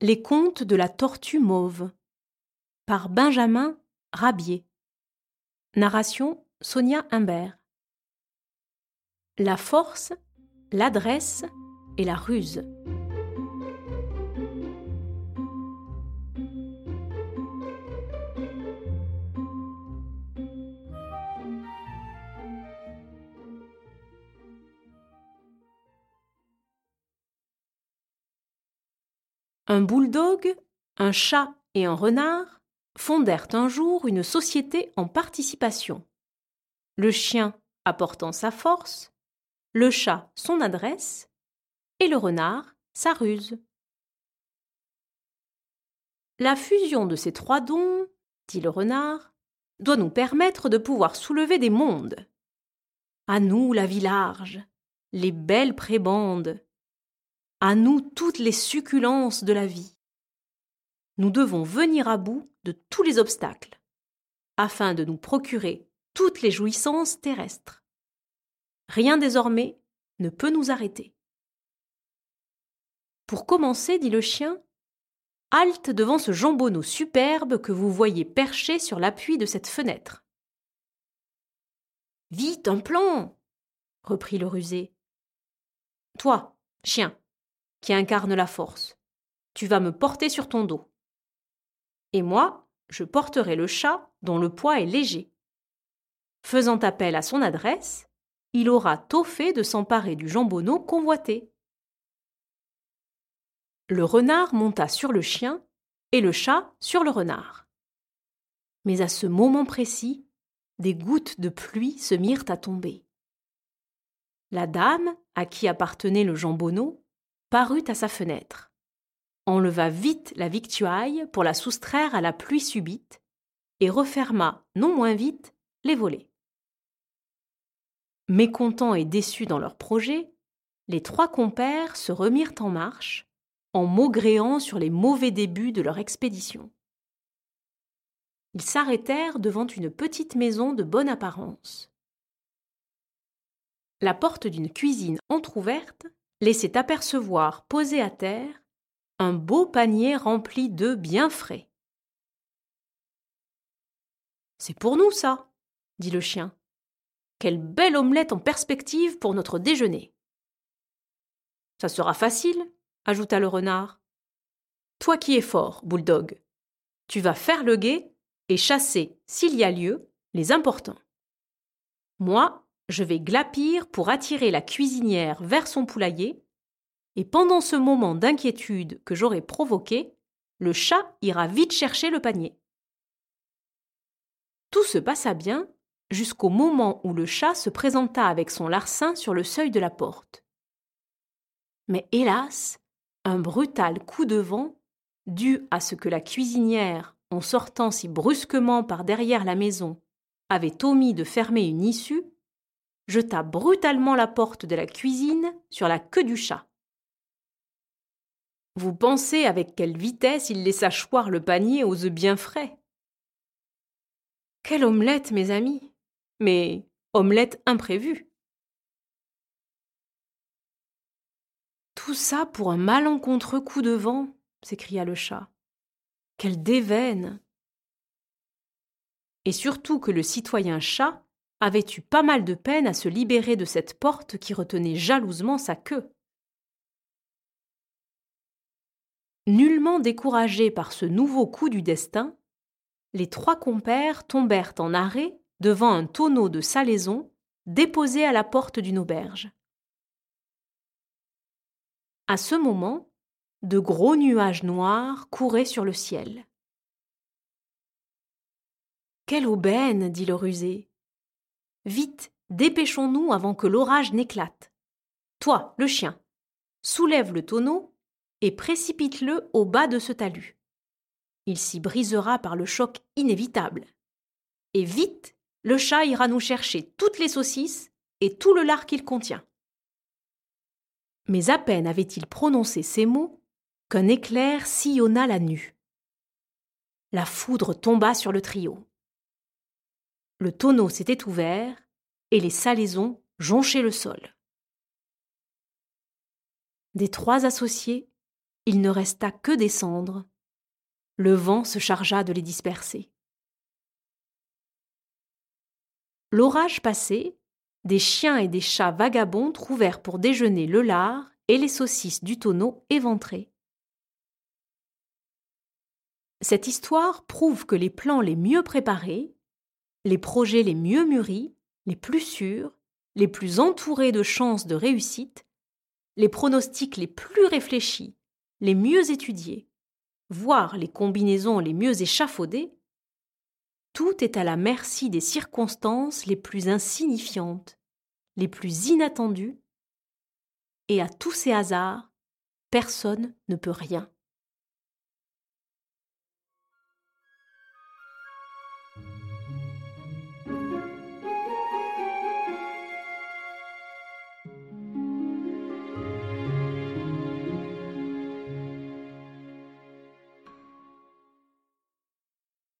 Les contes de la tortue mauve par Benjamin Rabier. Narration Sonia Humbert. La force, l'adresse et la ruse. Un bouledogue, un chat et un renard fondèrent un jour une société en participation. Le chien apportant sa force, le chat son adresse et le renard sa ruse. La fusion de ces trois dons, dit le renard, doit nous permettre de pouvoir soulever des mondes. À nous la vie large, les belles prébandes, à nous toutes les succulences de la vie. Nous devons venir à bout de tous les obstacles, afin de nous procurer toutes les jouissances terrestres. Rien désormais ne peut nous arrêter. Pour commencer, dit le chien, halte devant ce jambonneau superbe que vous voyez perché sur l'appui de cette fenêtre. Vite, un plan reprit le rusé. Toi, chien, qui incarne la force. Tu vas me porter sur ton dos. Et moi, je porterai le chat dont le poids est léger. Faisant appel à son adresse, il aura tôt fait de s'emparer du jambonneau convoité. Le renard monta sur le chien et le chat sur le renard. Mais à ce moment précis, des gouttes de pluie se mirent à tomber. La dame, à qui appartenait le jambonneau, parut à sa fenêtre, enleva vite la victuaille pour la soustraire à la pluie subite, et referma non moins vite les volets. Mécontents et déçus dans leur projet, les trois compères se remirent en marche, en maugréant sur les mauvais débuts de leur expédition. Ils s'arrêtèrent devant une petite maison de bonne apparence. La porte d'une cuisine entr'ouverte laissait apercevoir, posé à terre, un beau panier rempli d'œufs bien frais. C'est pour nous, ça, dit le chien. Quelle belle omelette en perspective pour notre déjeuner. Ça sera facile, ajouta le renard. Toi qui es fort, Bouledog, tu vas faire le guet et chasser, s'il y a lieu, les importants. Moi, je vais glapir pour attirer la cuisinière vers son poulailler, et pendant ce moment d'inquiétude que j'aurai provoqué, le chat ira vite chercher le panier. Tout se passa bien jusqu'au moment où le chat se présenta avec son larcin sur le seuil de la porte. Mais hélas, un brutal coup de vent, dû à ce que la cuisinière, en sortant si brusquement par derrière la maison, avait omis de fermer une issue, jeta brutalement la porte de la cuisine sur la queue du chat. Vous pensez avec quelle vitesse il laissa choir le panier aux œufs bien frais. Quelle omelette, mes amis. Mais omelette imprévue. Tout ça pour un malencontreux coup de vent, s'écria le chat. Quelle déveine. Et surtout que le citoyen chat avait eu pas mal de peine à se libérer de cette porte qui retenait jalousement sa queue. Nullement découragés par ce nouveau coup du destin, les trois compères tombèrent en arrêt devant un tonneau de salaison déposé à la porte d'une auberge. À ce moment, de gros nuages noirs couraient sur le ciel. Quelle aubaine dit le rusé. Vite, dépêchons-nous avant que l'orage n'éclate. Toi, le chien, soulève le tonneau et précipite-le au bas de ce talus. Il s'y brisera par le choc inévitable. Et vite, le chat ira nous chercher toutes les saucisses et tout le lard qu'il contient. Mais à peine avait-il prononcé ces mots qu'un éclair sillonna la nue. La foudre tomba sur le trio. Le tonneau s'était ouvert et les salaisons jonchaient le sol. Des trois associés, il ne resta que des cendres. Le vent se chargea de les disperser. L'orage passé, des chiens et des chats vagabonds trouvèrent pour déjeuner le lard et les saucisses du tonneau éventrées. Cette histoire prouve que les plans les mieux préparés, les projets les mieux mûris, les plus sûrs, les plus entourés de chances de réussite, les pronostics les plus réfléchis, les mieux étudiés, voire les combinaisons les mieux échafaudées, tout est à la merci des circonstances les plus insignifiantes, les plus inattendues, et à tous ces hasards, personne ne peut rien.